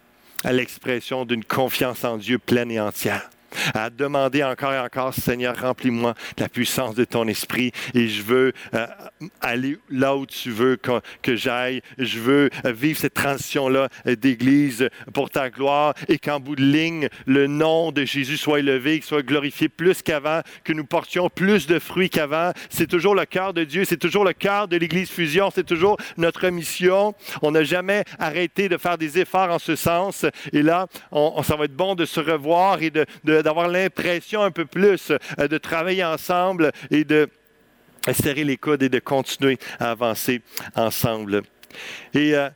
à l'expression d'une confiance en Dieu pleine et entière, à demander encore et encore, Seigneur, remplis-moi de la puissance de ton esprit et je veux euh, aller là où tu veux que, j'aille. Je veux vivre cette transition-là d'Église pour ta gloire et qu'en bout de ligne, le nom de Jésus soit élevé, qu'il soit glorifié plus qu'avant, que nous portions plus de fruits qu'avant. C'est toujours le cœur de Dieu, c'est toujours le cœur de l'Église Fusion, c'est toujours notre mission. On n'a jamais arrêté de faire des efforts en ce sens. Et là, ça va être bon de se revoir et d'avoir l'impression un peu plus euh, de travailler ensemble et de serrer les coudes et de continuer à avancer ensemble. Et euh,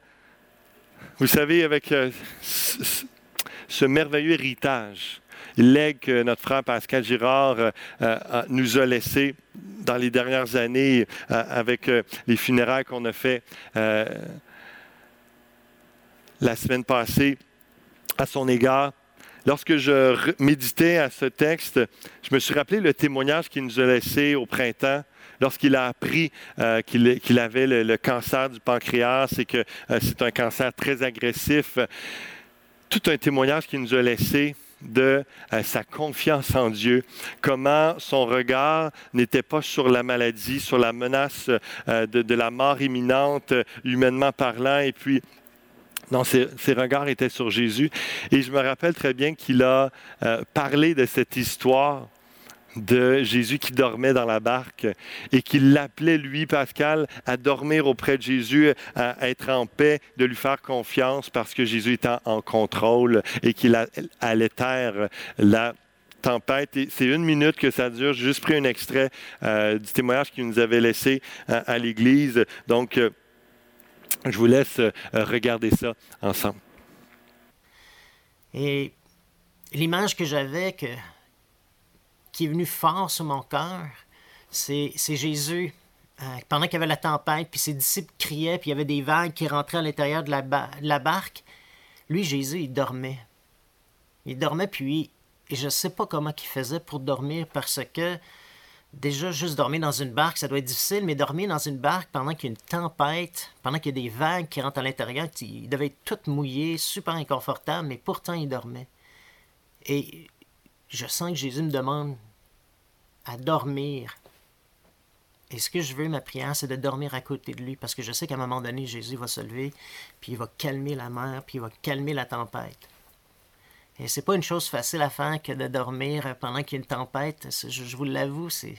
vous savez, avec euh, ce merveilleux héritage, legs que notre frère Pascal Girard nous a laissé dans les dernières années avec les funérailles qu'on a fait la semaine passée à son égard. Lorsque je méditais à ce texte, je me suis rappelé le témoignage qu'il nous a laissé au printemps lorsqu'il a appris euh, qu'il avait le, cancer du pancréas et que euh, c'est un cancer très agressif. Tout un témoignage qu'il nous a laissé de euh, sa confiance en Dieu, comment son regard n'était pas sur la maladie, sur la menace de, de, la mort imminente, humainement parlant, et puis non, ses, regards étaient sur Jésus. Et je me rappelle très bien qu'il a euh, parlé de cette histoire de Jésus qui dormait dans la barque et qu'il l'appelait, lui, Pascal, à dormir auprès de Jésus, à être en paix, de lui faire confiance parce que Jésus était en contrôle et qu'il allait taire la tempête. c'est une minute que ça dure. J'ai juste pris un extrait euh, du témoignage qu'il nous avait laissé euh, à, l'Église. Donc, je vous laisse euh, regarder ça ensemble. Et l'image que j'avais, qui est venue fort sur mon cœur, c'est, Jésus, euh, pendant qu'il y avait la tempête, puis ses disciples criaient, puis il y avait des vagues qui rentraient à l'intérieur de la, de la barque. Lui, Jésus, il dormait. Il dormait, puis je ne sais pas comment il faisait pour dormir parce que déjà, juste dormir dans une barque, ça doit être difficile, mais dormir dans une barque pendant qu'il y a une tempête, pendant qu'il y a des vagues qui rentrent à l'intérieur, il devait être tout mouillé, super inconfortable, mais pourtant il dormait. Et je sens que Jésus me demande à dormir. Et ce que je veux, ma prière, c'est de dormir à côté de lui, parce que je sais qu'à un moment donné, Jésus va se lever, puis il va calmer la mer, puis il va calmer la tempête. Et c'est pas une chose facile à faire que de dormir pendant qu'il y a une tempête. Je, vous l'avoue, c'est,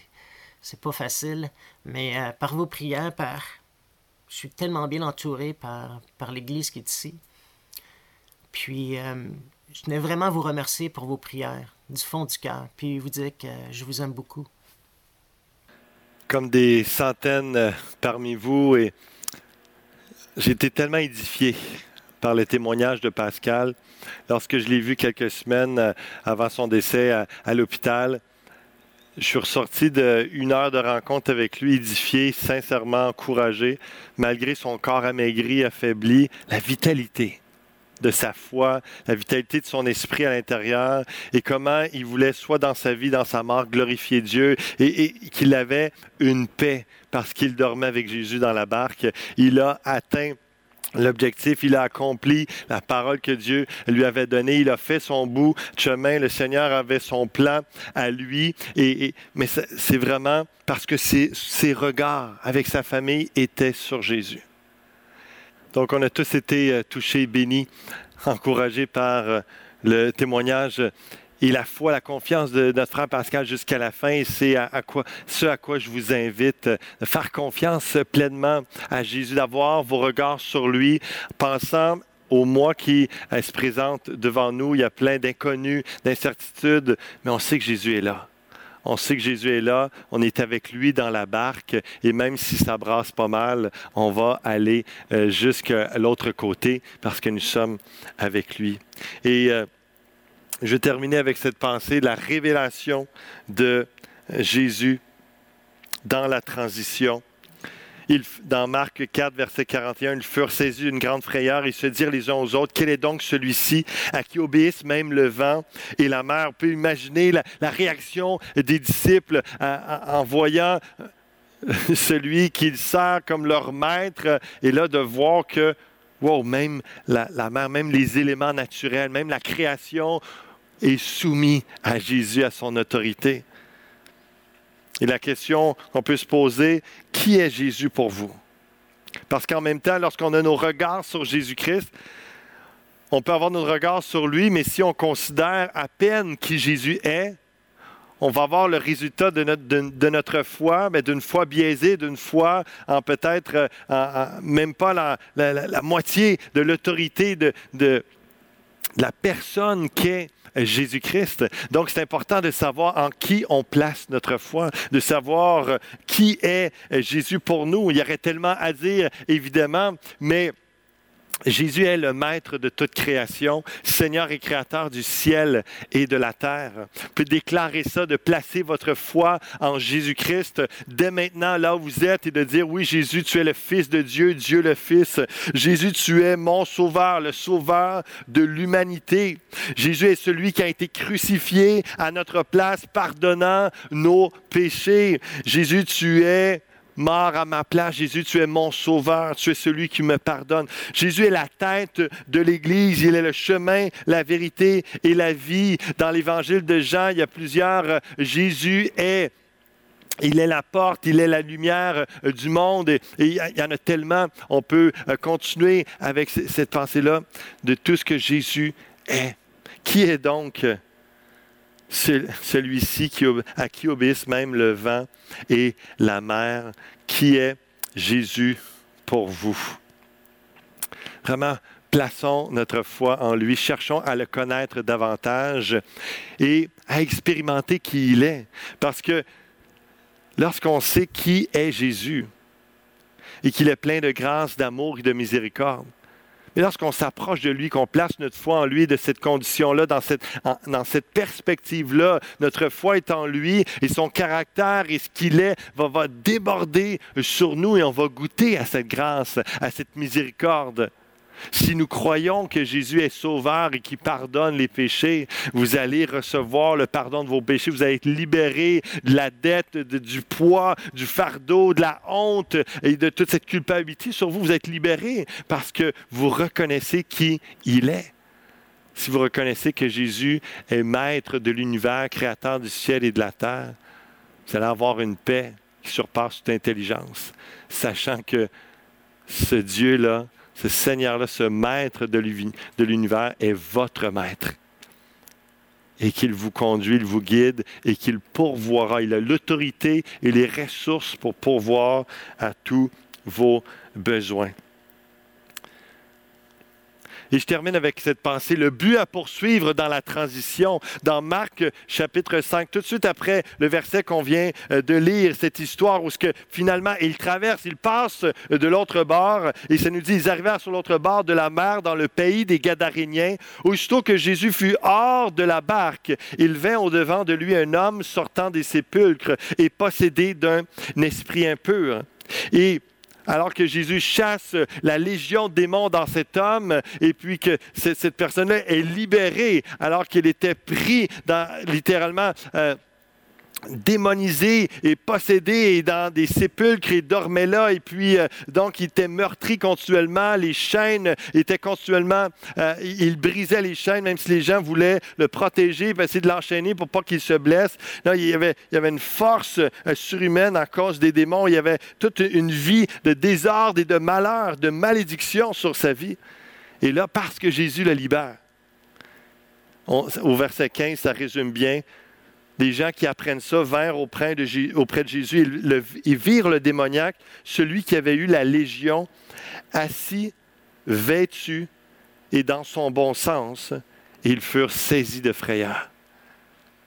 c'est pas facile. Mais euh, par vos prières, je suis tellement bien entouré par, par l'Église qui est ici. Puis, euh, je tenais vraiment à vous remercier pour vos prières, du fond du cœur, puis vous dire que je vous aime beaucoup. Comme des centaines euh, parmi vous, et j'ai été tellement édifié par le témoignage de Pascal. Lorsque je l'ai vu quelques semaines euh, avant son décès à, l'hôpital, je suis ressorti d'une heure de rencontre avec lui, édifié, sincèrement encouragé, malgré son corps amaigri, affaibli, la vitalité de sa foi, la vitalité de son esprit à l'intérieur et comment il voulait, soit dans sa vie, dans sa mort, glorifier Dieu et, et qu'il avait une paix parce qu'il dormait avec Jésus dans la barque. Il a atteint L'objectif, il a accompli la parole que Dieu lui avait donnée. Il a fait son bout de chemin. Le Seigneur avait son plan à lui. Et, mais c'est vraiment parce que ses, regards avec sa famille étaient sur Jésus. Donc, on a tous été euh, touchés, bénis, encouragés par euh, le témoignage et la foi, la confiance de notre frère Pascal jusqu'à la fin. C'est à, quoi, ce à quoi je vous invite, de faire confiance pleinement à Jésus, d'avoir vos regards sur lui, pensant au mois qui euh, se présente devant nous. Il y a plein d'inconnus, d'incertitudes, mais on sait que Jésus est là. On sait que Jésus est là, on est avec lui dans la barque et même si ça brasse pas mal, on va aller euh, jusqu'à l'autre côté parce que nous sommes avec lui. Et euh, je terminer avec cette pensée, la révélation de Jésus dans la transition. dans Marc 4, verset 41, ils furent saisis d'une grande frayeur et se dirent les uns aux autres, quel est donc celui-ci à qui obéissent même le vent et la mer? On peut imaginer la, réaction des disciples en voyant euh, (laughs) celui qu'ils sert comme leur maître et là de voir que, wow, même la mer, même les éléments naturels, même la création est soumis à Jésus, à son autorité. Et la question qu'on peut se poser, qui est Jésus pour vous? Parce qu'en même temps, lorsqu'on a nos regards sur Jésus-Christ, on peut avoir notre regard sur lui, mais si on considère à peine qui Jésus est, on va voir le résultat de notre, de, notre foi, mais d'une foi biaisée, d'une foi en peut-être euh, même pas la, la, moitié de l'autorité de, de, la personne qu'est Jésus-Christ. Donc, c'est important de savoir en qui on place notre foi, de savoir qui est Jésus pour nous. Il y aurait tellement à dire, évidemment, mais Jésus est le maître de toute création, Seigneur et Créateur du ciel et de la terre. Vous pouvez déclarer ça, de placer votre foi en Jésus-Christ dès maintenant là où vous êtes et de dire, oui Jésus, tu es le Fils de Dieu, Dieu le Fils. Jésus, tu es mon Sauveur, le Sauveur de l'humanité. Jésus est celui qui a été crucifié à notre place, pardonnant nos péchés. Jésus, tu es mort à ma place. Jésus, tu es mon sauveur, tu es celui qui me pardonne. Jésus est la tête de l'Église, il est le chemin, la vérité et la vie. Dans l'évangile de Jean, il y a plusieurs euh, Jésus est. Il est la porte, il est la lumière euh, du monde. Et, il y en a tellement. On peut euh, continuer avec cette pensée-là de tout ce que Jésus est. Qui est donc celui-ci à qui obéissent même le vent et la mer, qui est Jésus pour vous. Vraiment, plaçons notre foi en lui, cherchons à le connaître davantage et à expérimenter qui il est. Parce que lorsqu'on sait qui est Jésus et qu'il est plein de grâce, d'amour et de miséricorde, mais lorsqu'on s'approche de lui, qu'on place notre foi en lui, de cette condition-là, dans cette, dans cette perspective-là, notre foi est en lui et son caractère et ce qu'il est va, va déborder sur nous et on va goûter à cette grâce, à cette miséricorde. Si nous croyons que Jésus est sauveur et qui pardonne les péchés, vous allez recevoir le pardon de vos péchés. Vous allez être libéré de la dette, du poids, du fardeau, de la honte et de toute cette culpabilité sur vous. Vous êtes libéré parce que vous reconnaissez qui il est. Si vous reconnaissez que Jésus est maître de l'univers, créateur du ciel et de la terre, vous allez avoir une paix qui surpasse toute intelligence, sachant que ce Dieu-là, ce Seigneur-là, ce maître de l'univers est votre maître. Et qu'il vous conduit, il vous guide et qu'il pourvoira. Il a l'autorité et les ressources pour pourvoir à tous vos besoins. Et je termine avec cette pensée, le but à poursuivre dans la transition, dans Marc chapitre 5, tout de suite après le verset qu'on vient euh, de lire, cette histoire où ce que finalement ils traversent, ils passent de l'autre bord, et ça nous dit, ils arrivèrent sur l'autre bord de la mer dans le pays des Gadaréniens. Aussitôt que Jésus fut hors de la barque, il vint au-devant de lui un homme sortant des sépulcres et possédé d'un esprit impur. Et alors que Jésus chasse la légion de démons dans cet homme, et puis que cette personne-là est libérée, alors qu'il était pris dans, littéralement, euh, démonisé et possédé dans des sépulcres et dormait là. Et puis, euh, donc, il était meurtri continuellement. Les chaînes étaient continuellement... Euh, il brisait les chaînes, même si les gens voulaient le protéger, essayer de l'enchaîner pour pas qu'il se blesse. Là, il y avait, une force euh, surhumaine à cause des démons. Il y avait toute une vie de désordre et de malheur, de malédiction sur sa vie. Et là, parce que Jésus le libère, au verset 15, ça résume bien, les gens qui apprennent ça vinrent auprès de, Jésus et virent le démoniaque, celui qui avait eu la légion, assis, vêtu et dans son bon sens, et ils furent saisis de frayeur.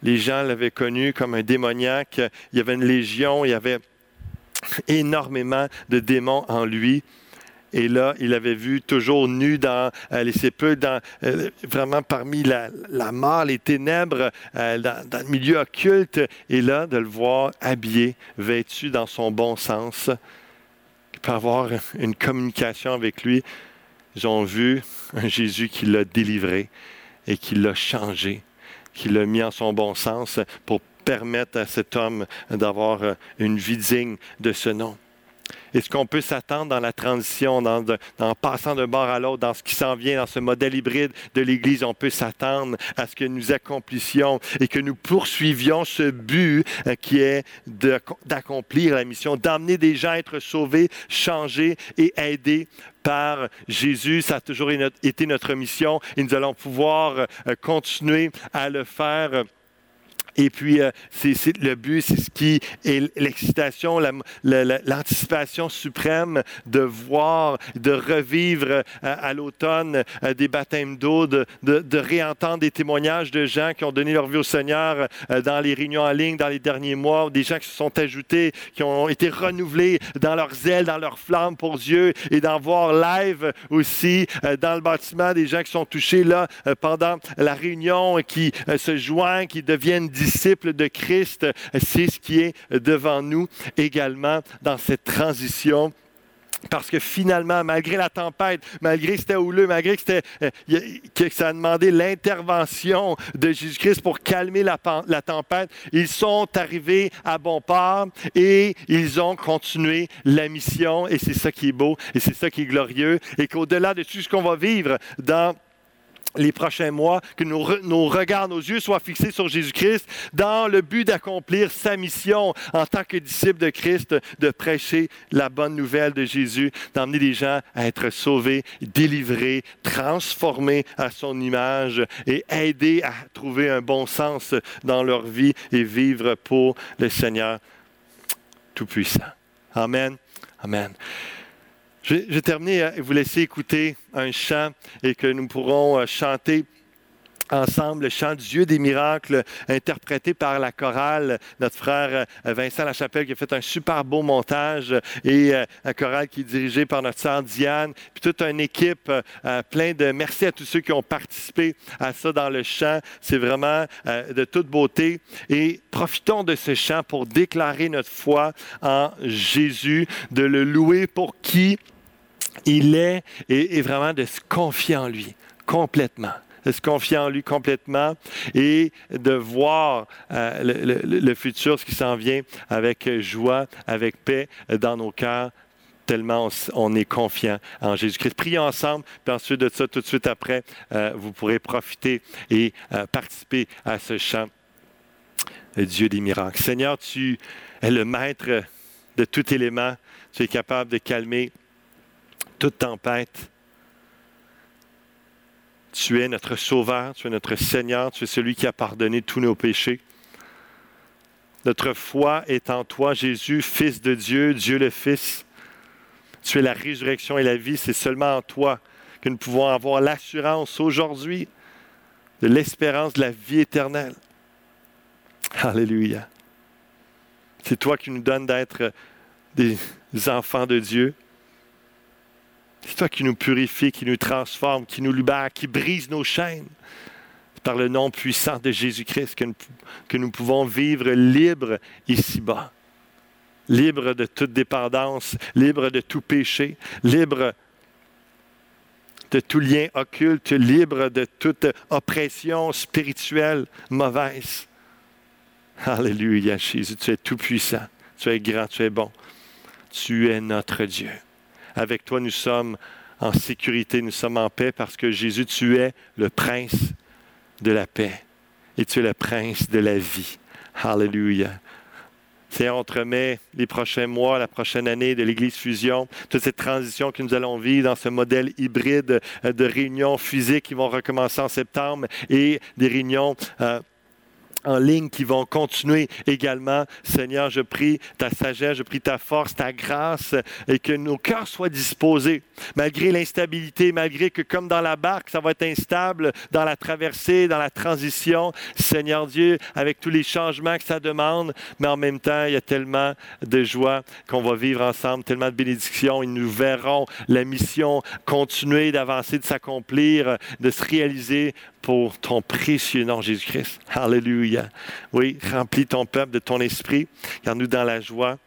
Les gens l'avaient connu comme un démoniaque, il y avait une légion, il y avait énormément de démons en lui. Et là, il avait vu toujours nu dans euh, les sépulcres, dans, euh, vraiment parmi la, mort, les ténèbres, euh, dans, le milieu occulte. Et là, de le voir habillé, vêtu dans son bon sens, peut avoir une communication avec lui. Ils ont vu un Jésus qui l'a délivré et qui l'a changé, qui l'a mis en son bon sens pour permettre à cet homme d'avoir une vie digne de ce nom. Est-ce qu'on peut s'attendre dans la transition, en passant d'un bord à l'autre, dans ce qui s'en vient, dans ce modèle hybride de l'Église, on peut s'attendre à ce que nous accomplissions et que nous poursuivions ce but euh, qui est d'accomplir la mission, d'amener des gens à être sauvés, changés et aidés par Jésus. Ça a toujours été notre mission et nous allons pouvoir euh, continuer à le faire et puis, euh, c'est, le but, c'est ce qui est l'excitation, l'anticipation suprême de voir, de revivre euh, à, l'automne euh, des baptêmes d'eau, de, réentendre des témoignages de gens qui ont donné leur vie au Seigneur dans les réunions en ligne dans les derniers mois, des gens qui se sont ajoutés, qui ont été renouvelés dans leur zèle, dans leur flamme pour Dieu, et d'en voir live aussi dans le bâtiment des gens qui sont touchés là pendant la réunion, qui se joignent, qui deviennent de Christ, c'est ce qui est devant nous également dans cette transition parce que finalement, malgré la tempête, malgré que c'était houleux, malgré que, euh, ça a demandé l'intervention de Jésus-Christ pour calmer la, la, tempête, ils sont arrivés à bon port et ils ont continué la mission. Et c'est ça qui est beau et c'est ça qui est glorieux. Et qu'au-delà de tout ce qu'on va vivre dans les prochains mois, que nos, regards, nos yeux soient fixés sur Jésus-Christ dans le but d'accomplir sa mission en tant que disciple de Christ, de prêcher la bonne nouvelle de Jésus, d'emmener les gens à être sauvés, délivrés, transformés à son image et aider à trouver un bon sens dans leur vie et vivre pour le Seigneur Tout-Puissant. Amen. Amen. Je vais terminer et vous laisser écouter un chant et que nous pourrons euh, chanter ensemble le chant Dieu des miracles interprété par la chorale, notre frère euh, Vincent Lachapelle qui a fait un super beau montage et euh, un chorale qui est dirigé par notre sœur Diane, puis toute une équipe plein de merci à tous ceux qui ont participé à ça dans le chant. C'est vraiment de toute beauté et profitons de ce chant pour déclarer notre foi en Jésus, de le louer pour qui? Il est, et, vraiment de se confier en lui complètement de se confier en lui complètement et de voir euh, le, futur, ce qui s'en vient avec joie, avec paix dans nos cœurs, tellement on, est confiant en Jésus-Christ. Prions ensemble, puis ensuite de ça, tout de suite après, euh, vous pourrez profiter et euh, participer à ce chant, Dieu des miracles. Seigneur, tu es le maître de tout élément, tu es capable de calmer tempête. Tu es notre Sauveur, tu es notre Seigneur, tu es celui qui a pardonné tous nos péchés. Notre foi est en toi, Jésus, Fils de Dieu, Dieu le Fils. Tu es la résurrection et la vie, c'est seulement en toi que nous pouvons avoir l'assurance aujourd'hui de l'espérance de la vie éternelle. Alléluia. C'est toi qui nous donnes d'être des enfants de Dieu. C'est toi qui nous purifie, qui nous transforme, qui nous libère, qui brise nos chaînes. Par le nom puissant de Jésus-Christ que nous, pouvons vivre libres ici-bas. Libres de toute dépendance, libres de tout péché, libres de tout lien occulte, libres de toute oppression spirituelle mauvaise. Alléluia, Jésus, tu es tout puissant, tu es grand, tu es bon. Tu es notre Dieu. Avec toi, nous sommes en sécurité, nous sommes en paix parce que Jésus, tu es le prince de la paix et tu es le prince de la vie. Alléluia. Seigneur, on te remet les prochains mois, la prochaine année de l'Église Fusion, toute cette transition que nous allons vivre dans ce modèle hybride de réunions physiques qui vont recommencer en septembre et des réunions euh, en ligne qui vont continuer également. Seigneur, je prie ta sagesse, je prie ta force, ta grâce et que nos cœurs soient disposés, malgré l'instabilité, malgré que comme dans la barque, ça va être instable dans la traversée, dans la transition. Seigneur Dieu, avec tous les changements que ça demande, mais en même temps, il y a tellement de joie qu'on va vivre ensemble, tellement de bénédictions et nous verrons la mission continuer d'avancer, de s'accomplir, de se réaliser pour ton précieux nom, Jésus-Christ. Alléluia. Oui, remplis ton peuple de ton esprit. Garde-nous dans la joie.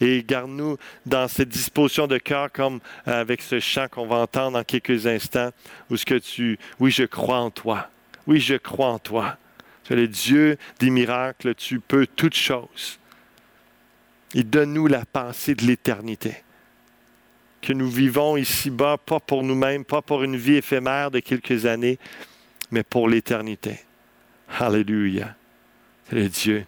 Et garde-nous dans cette disposition de cœur, comme avec ce chant qu'on va entendre dans quelques instants, où ce que tu, oui, je crois en toi. Oui, je crois en toi. Tu es le Dieu des miracles, tu peux toutes choses. Et donne-nous la pensée de l'éternité. que nous vivons ici-bas, pas pour nous-mêmes, pas pour une vie éphémère de quelques années, mais pour l'éternité. Alléluia. Le Dieu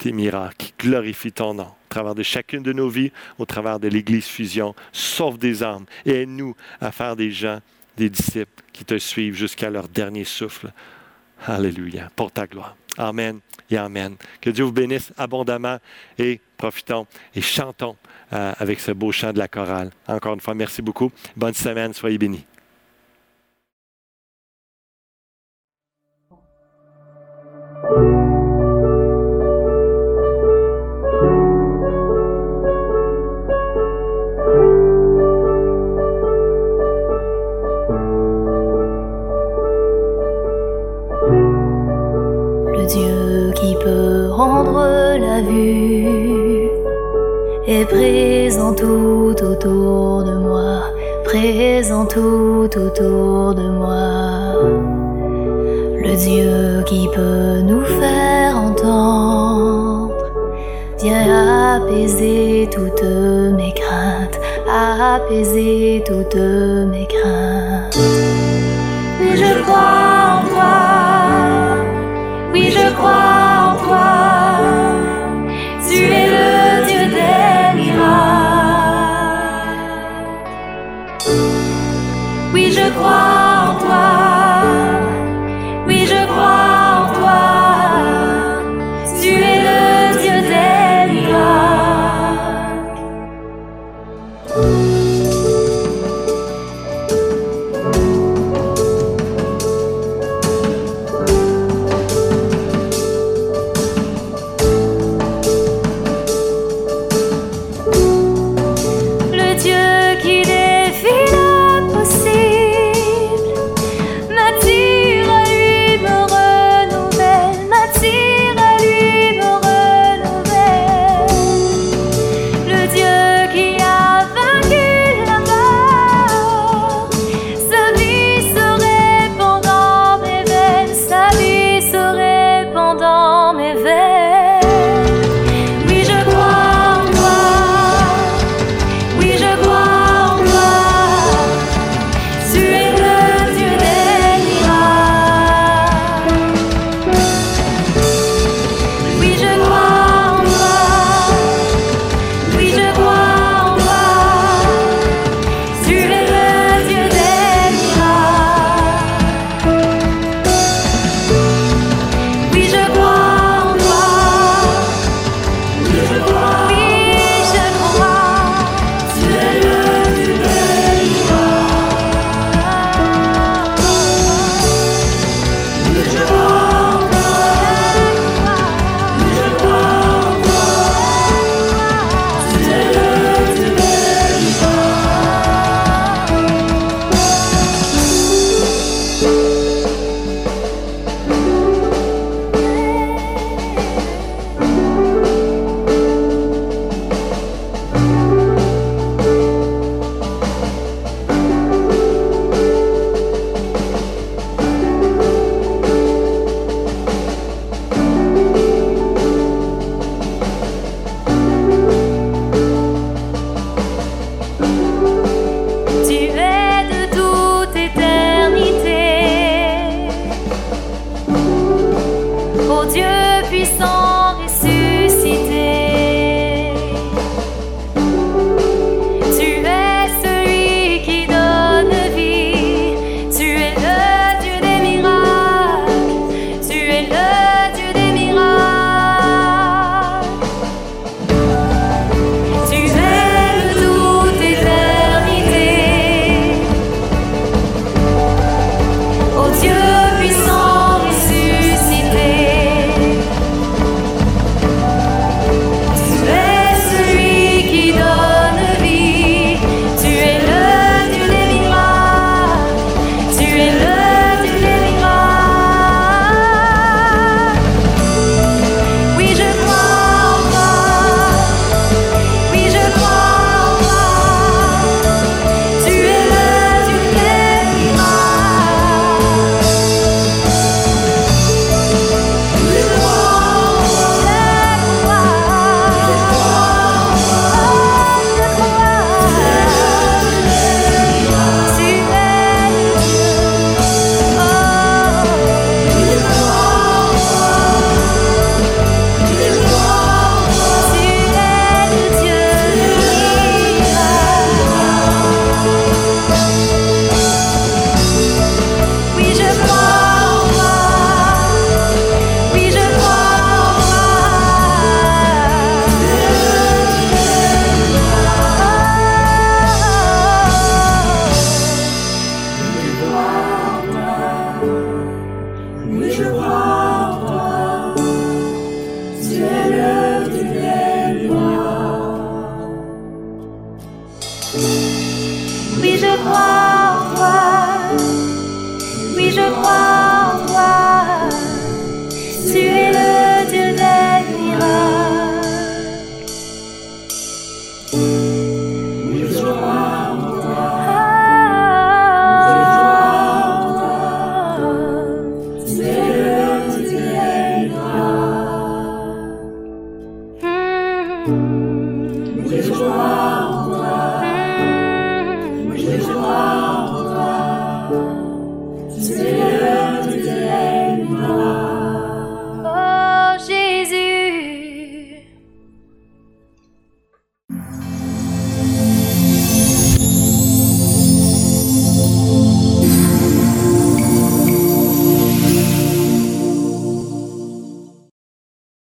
des miracles, glorifie ton nom au travers de chacune de nos vies, au travers de l'Église Fusion. Sauve des âmes et aide-nous à faire des gens, des disciples qui te suivent jusqu'à leur dernier souffle. Alléluia. Pour ta gloire. Amen et Amen. Que Dieu vous bénisse abondamment et profitons et chantons euh, avec ce beau chant de la chorale. Encore une fois, merci beaucoup. Bonne semaine. Soyez bénis. Dieu qui peut rendre la vue est présent tout autour de moi, présent tout autour de moi. Dieu qui peut nous faire entendre vient apaiser toutes mes craintes, apaiser toutes mes craintes. Je crois